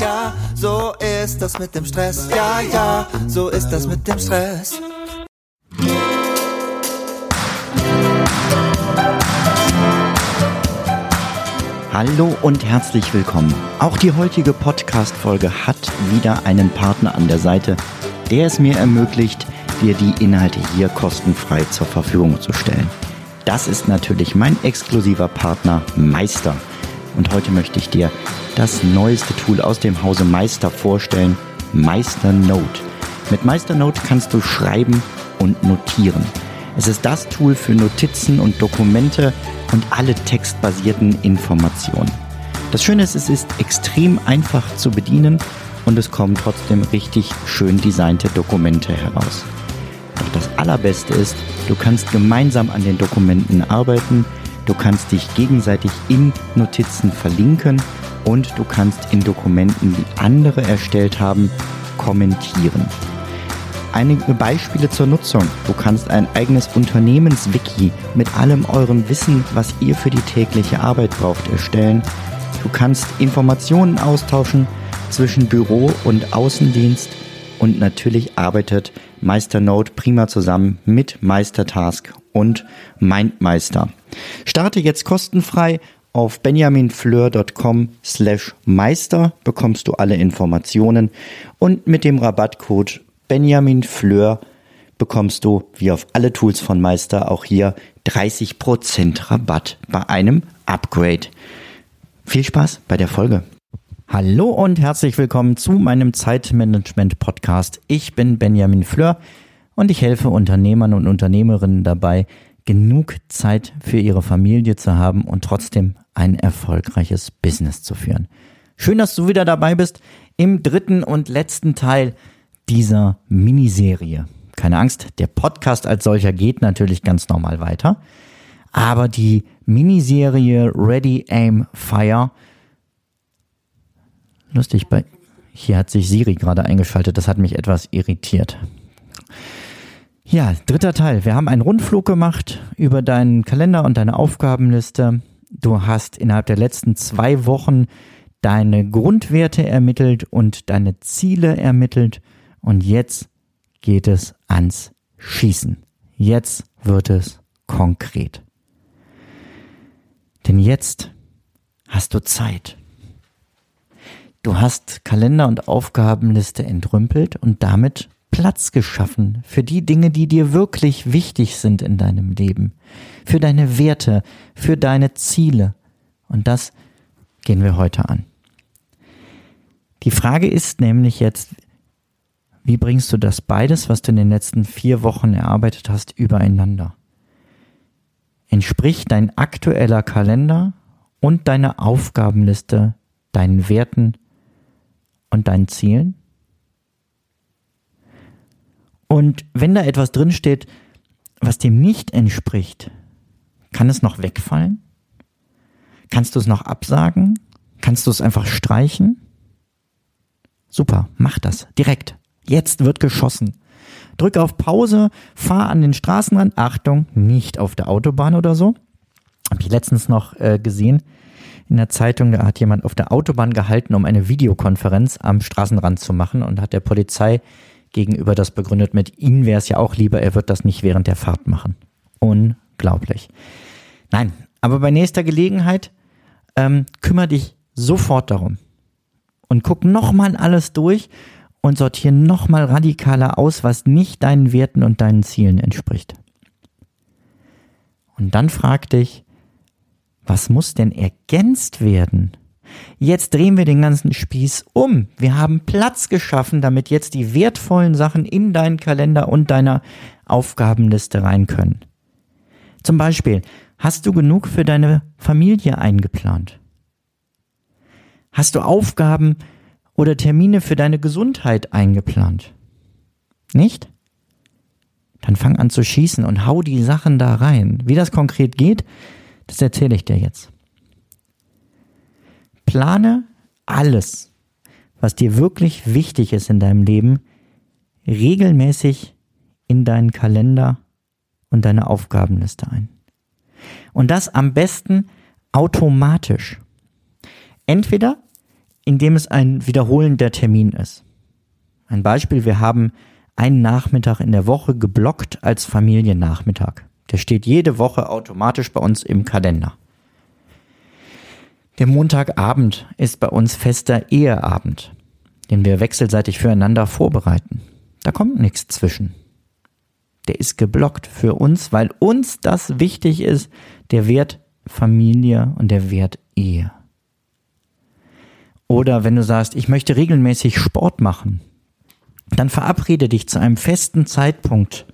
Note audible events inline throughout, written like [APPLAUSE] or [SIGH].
ja, so ist das mit dem Stress. Ja, ja, so ist das mit dem Stress. Hallo und herzlich willkommen. Auch die heutige Podcast-Folge hat wieder einen Partner an der Seite, der es mir ermöglicht, dir die Inhalte hier kostenfrei zur Verfügung zu stellen. Das ist natürlich mein exklusiver Partner Meister. Und heute möchte ich dir das neueste Tool aus dem Hause Meister vorstellen, Meister Note. Mit Meister Note kannst du schreiben und notieren. Es ist das Tool für Notizen und Dokumente und alle textbasierten Informationen. Das Schöne ist, es ist extrem einfach zu bedienen und es kommen trotzdem richtig schön designte Dokumente heraus. Doch das Allerbeste ist, du kannst gemeinsam an den Dokumenten arbeiten, du kannst dich gegenseitig in Notizen verlinken und du kannst in Dokumenten, die andere erstellt haben, kommentieren. Einige Beispiele zur Nutzung. Du kannst ein eigenes Unternehmenswiki mit allem eurem Wissen, was ihr für die tägliche Arbeit braucht, erstellen. Du kannst Informationen austauschen zwischen Büro und Außendienst und natürlich arbeitet MeisterNote prima zusammen mit Meistertask und MindMeister. Starte jetzt kostenfrei auf benjaminfleur.com slash meister bekommst du alle Informationen und mit dem Rabattcode benjaminfleur bekommst du, wie auf alle Tools von Meister, auch hier 30% Rabatt bei einem Upgrade. Viel Spaß bei der Folge. Hallo und herzlich willkommen zu meinem Zeitmanagement Podcast. Ich bin Benjamin Fleur und ich helfe Unternehmern und Unternehmerinnen dabei, genug Zeit für ihre Familie zu haben und trotzdem ein erfolgreiches Business zu führen. Schön, dass du wieder dabei bist im dritten und letzten Teil dieser Miniserie. Keine Angst, der Podcast als solcher geht natürlich ganz normal weiter, aber die Miniserie Ready Aim Fire Lustig, bei hier hat sich Siri gerade eingeschaltet, das hat mich etwas irritiert. Ja, dritter Teil. Wir haben einen Rundflug gemacht über deinen Kalender und deine Aufgabenliste. Du hast innerhalb der letzten zwei Wochen deine Grundwerte ermittelt und deine Ziele ermittelt. Und jetzt geht es ans Schießen. Jetzt wird es konkret. Denn jetzt hast du Zeit. Du hast Kalender und Aufgabenliste entrümpelt und damit Platz geschaffen für die Dinge, die dir wirklich wichtig sind in deinem Leben, für deine Werte, für deine Ziele. Und das gehen wir heute an. Die Frage ist nämlich jetzt, wie bringst du das beides, was du in den letzten vier Wochen erarbeitet hast, übereinander? Entspricht dein aktueller Kalender und deine Aufgabenliste deinen Werten und deinen Zielen? Und wenn da etwas drinsteht, was dem nicht entspricht, kann es noch wegfallen? Kannst du es noch absagen? Kannst du es einfach streichen? Super, mach das direkt. Jetzt wird geschossen. Drück auf Pause, fahr an den Straßenrand. Achtung, nicht auf der Autobahn oder so. Habe ich letztens noch äh, gesehen in der Zeitung, da hat jemand auf der Autobahn gehalten, um eine Videokonferenz am Straßenrand zu machen und hat der Polizei gegenüber das begründet mit, Ihnen wäre es ja auch lieber, er wird das nicht während der Fahrt machen. Unglaublich. Nein, aber bei nächster Gelegenheit ähm, kümmere dich sofort darum und guck nochmal alles durch und sortiere nochmal radikaler aus, was nicht deinen Werten und deinen Zielen entspricht. Und dann frag dich, was muss denn ergänzt werden? Jetzt drehen wir den ganzen Spieß um. Wir haben Platz geschaffen, damit jetzt die wertvollen Sachen in deinen Kalender und deiner Aufgabenliste rein können. Zum Beispiel, hast du genug für deine Familie eingeplant? Hast du Aufgaben oder Termine für deine Gesundheit eingeplant? Nicht? Dann fang an zu schießen und hau die Sachen da rein. Wie das konkret geht, das erzähle ich dir jetzt. Plane alles, was dir wirklich wichtig ist in deinem Leben, regelmäßig in deinen Kalender und deine Aufgabenliste ein. Und das am besten automatisch. Entweder indem es ein wiederholender Termin ist. Ein Beispiel, wir haben einen Nachmittag in der Woche geblockt als Familiennachmittag. Der steht jede Woche automatisch bei uns im Kalender. Der Montagabend ist bei uns fester Eheabend, den wir wechselseitig füreinander vorbereiten. Da kommt nichts zwischen. Der ist geblockt für uns, weil uns das wichtig ist, der Wert Familie und der Wert Ehe. Oder wenn du sagst, ich möchte regelmäßig Sport machen, dann verabrede dich zu einem festen Zeitpunkt,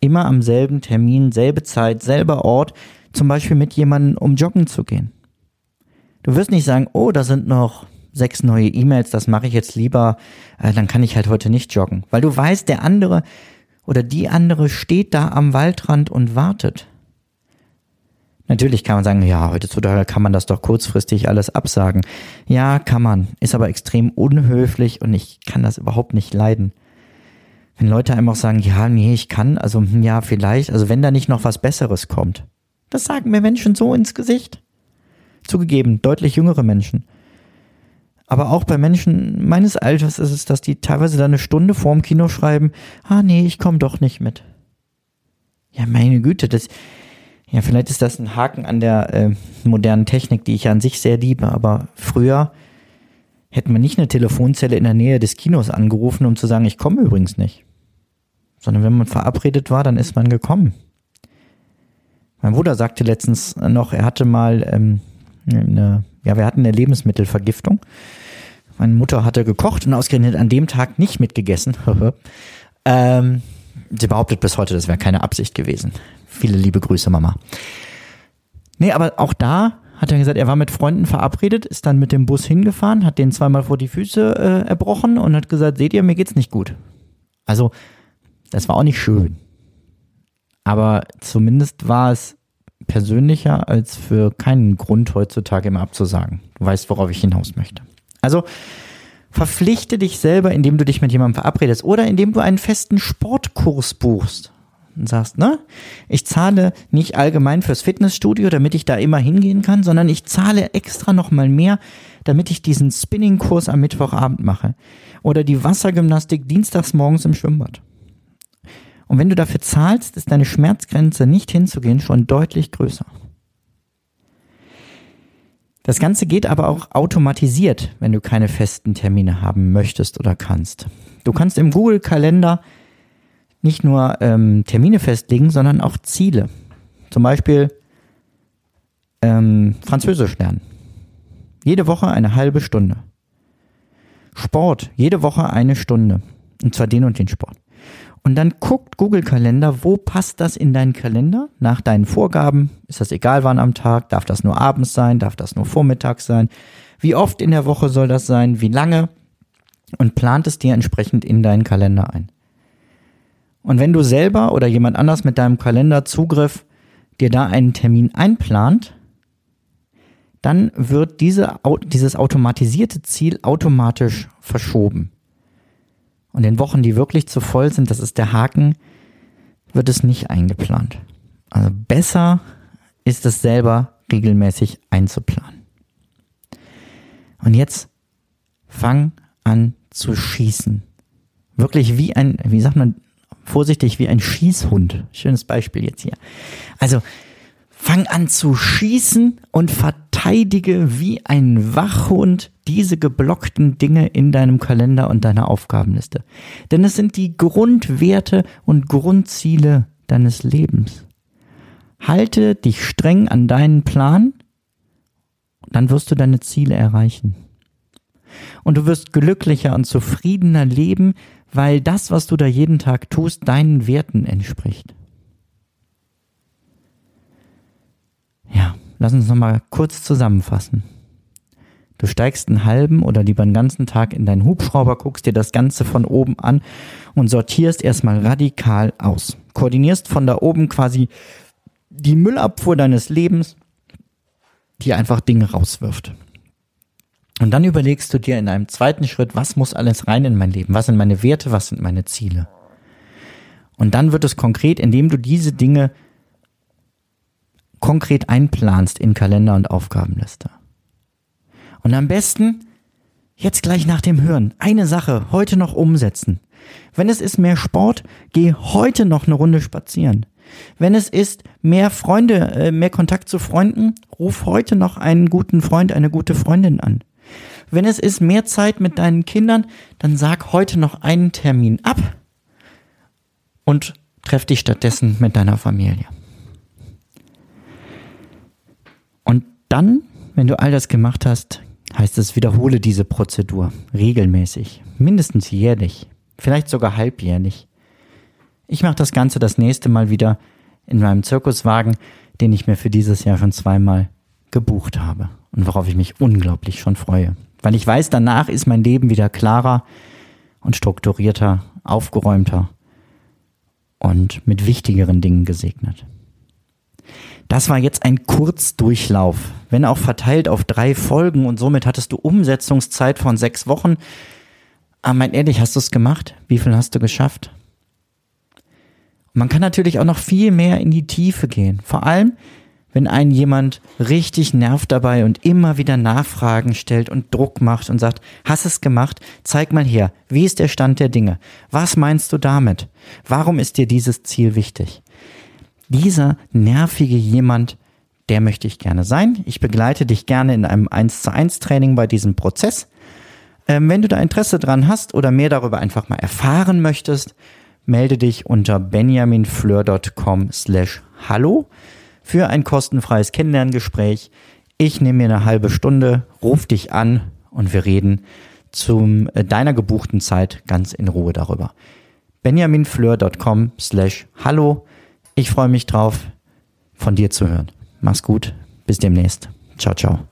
immer am selben Termin, selbe Zeit, selber Ort, zum Beispiel mit jemandem, um joggen zu gehen. Du wirst nicht sagen, oh, da sind noch sechs neue E-Mails, das mache ich jetzt lieber, äh, dann kann ich halt heute nicht joggen. Weil du weißt, der andere oder die andere steht da am Waldrand und wartet. Natürlich kann man sagen, ja, heutzutage kann man das doch kurzfristig alles absagen. Ja, kann man, ist aber extrem unhöflich und ich kann das überhaupt nicht leiden. Wenn Leute einfach sagen, ja, nee, ich kann, also hm, ja, vielleicht, also wenn da nicht noch was Besseres kommt. Das sagen mir Menschen so ins Gesicht. Zugegeben, deutlich jüngere Menschen. Aber auch bei Menschen meines Alters ist es, dass die teilweise da eine Stunde vorm Kino schreiben, ah nee, ich komme doch nicht mit. Ja, meine Güte, das, ja, vielleicht ist das ein Haken an der äh, modernen Technik, die ich ja an sich sehr liebe, aber früher hätten wir nicht eine Telefonzelle in der Nähe des Kinos angerufen, um zu sagen, ich komme übrigens nicht. Sondern wenn man verabredet war, dann ist man gekommen. Mein Bruder sagte letztens noch, er hatte mal ähm, eine, ja, wir hatten eine Lebensmittelvergiftung. Meine Mutter hatte gekocht und ausgerechnet an dem Tag nicht mitgegessen. [LAUGHS] ähm, sie behauptet bis heute, das wäre keine Absicht gewesen. Viele liebe Grüße, Mama. Nee, aber auch da hat er gesagt, er war mit Freunden verabredet, ist dann mit dem Bus hingefahren, hat den zweimal vor die Füße äh, erbrochen und hat gesagt, seht ihr, mir geht's nicht gut. Also, das war auch nicht schön. Aber zumindest war es persönlicher, als für keinen Grund heutzutage immer abzusagen. Du weißt, worauf ich hinaus möchte. Also, verpflichte dich selber, indem du dich mit jemandem verabredest oder indem du einen festen Sportkurs buchst und sagst, ne, ich zahle nicht allgemein fürs Fitnessstudio, damit ich da immer hingehen kann, sondern ich zahle extra nochmal mehr, damit ich diesen Spinning-Kurs am Mittwochabend mache. Oder die Wassergymnastik dienstags morgens im Schwimmbad. Und wenn du dafür zahlst, ist deine Schmerzgrenze nicht hinzugehen schon deutlich größer. Das Ganze geht aber auch automatisiert, wenn du keine festen Termine haben möchtest oder kannst. Du kannst im Google-Kalender nicht nur ähm, Termine festlegen, sondern auch Ziele. Zum Beispiel ähm, Französisch lernen. Jede Woche eine halbe Stunde. Sport, jede Woche eine Stunde. Und zwar den und den Sport. Und dann guckt Google Kalender, wo passt das in deinen Kalender? Nach deinen Vorgaben. Ist das egal wann am Tag? Darf das nur abends sein? Darf das nur vormittags sein? Wie oft in der Woche soll das sein? Wie lange? Und plant es dir entsprechend in deinen Kalender ein. Und wenn du selber oder jemand anders mit deinem Kalenderzugriff dir da einen Termin einplant, dann wird diese, dieses automatisierte Ziel automatisch verschoben. Und in Wochen, die wirklich zu voll sind, das ist der Haken, wird es nicht eingeplant. Also besser ist es selber regelmäßig einzuplanen. Und jetzt fang an zu schießen. Wirklich wie ein, wie sagt man, vorsichtig wie ein Schießhund. Schönes Beispiel jetzt hier. Also fang an zu schießen und verteidige wie ein Wachhund diese geblockten Dinge in deinem Kalender und deiner Aufgabenliste. Denn es sind die Grundwerte und Grundziele deines Lebens. Halte dich streng an deinen Plan, dann wirst du deine Ziele erreichen. Und du wirst glücklicher und zufriedener leben, weil das, was du da jeden Tag tust, deinen Werten entspricht. Ja, lass uns nochmal kurz zusammenfassen. Du steigst einen halben oder lieber einen ganzen Tag in deinen Hubschrauber, guckst dir das Ganze von oben an und sortierst erstmal radikal aus. Koordinierst von da oben quasi die Müllabfuhr deines Lebens, die einfach Dinge rauswirft. Und dann überlegst du dir in einem zweiten Schritt, was muss alles rein in mein Leben? Was sind meine Werte? Was sind meine Ziele? Und dann wird es konkret, indem du diese Dinge konkret einplanst in Kalender und Aufgabenliste. Und am besten Jetzt gleich nach dem Hören. Eine Sache heute noch umsetzen. Wenn es ist mehr Sport, geh heute noch eine Runde spazieren. Wenn es ist mehr Freunde, äh, mehr Kontakt zu Freunden, ruf heute noch einen guten Freund, eine gute Freundin an. Wenn es ist mehr Zeit mit deinen Kindern, dann sag heute noch einen Termin ab und treff dich stattdessen mit deiner Familie. Und dann, wenn du all das gemacht hast, heißt es, wiederhole diese Prozedur regelmäßig, mindestens jährlich, vielleicht sogar halbjährlich. Ich mache das Ganze das nächste Mal wieder in meinem Zirkuswagen, den ich mir für dieses Jahr schon zweimal gebucht habe und worauf ich mich unglaublich schon freue. Weil ich weiß, danach ist mein Leben wieder klarer und strukturierter, aufgeräumter und mit wichtigeren Dingen gesegnet. Das war jetzt ein Kurzdurchlauf, wenn auch verteilt auf drei Folgen und somit hattest du Umsetzungszeit von sechs Wochen. Aber mein ehrlich, hast du es gemacht? Wie viel hast du geschafft? Man kann natürlich auch noch viel mehr in die Tiefe gehen. Vor allem, wenn einen jemand richtig nervt dabei und immer wieder Nachfragen stellt und Druck macht und sagt, hast es gemacht? Zeig mal her. Wie ist der Stand der Dinge? Was meinst du damit? Warum ist dir dieses Ziel wichtig? Dieser nervige jemand, der möchte ich gerne sein. Ich begleite dich gerne in einem 1 zu 1 Training bei diesem Prozess. Ähm, wenn du da Interesse dran hast oder mehr darüber einfach mal erfahren möchtest, melde dich unter benjaminfleur.com slash hallo für ein kostenfreies Kennenlerngespräch. Ich nehme mir eine halbe Stunde, ruf dich an und wir reden zu äh, deiner gebuchten Zeit ganz in Ruhe darüber. benjaminfleur.com slash hallo. Ich freue mich drauf, von dir zu hören. Mach's gut. Bis demnächst. Ciao, ciao.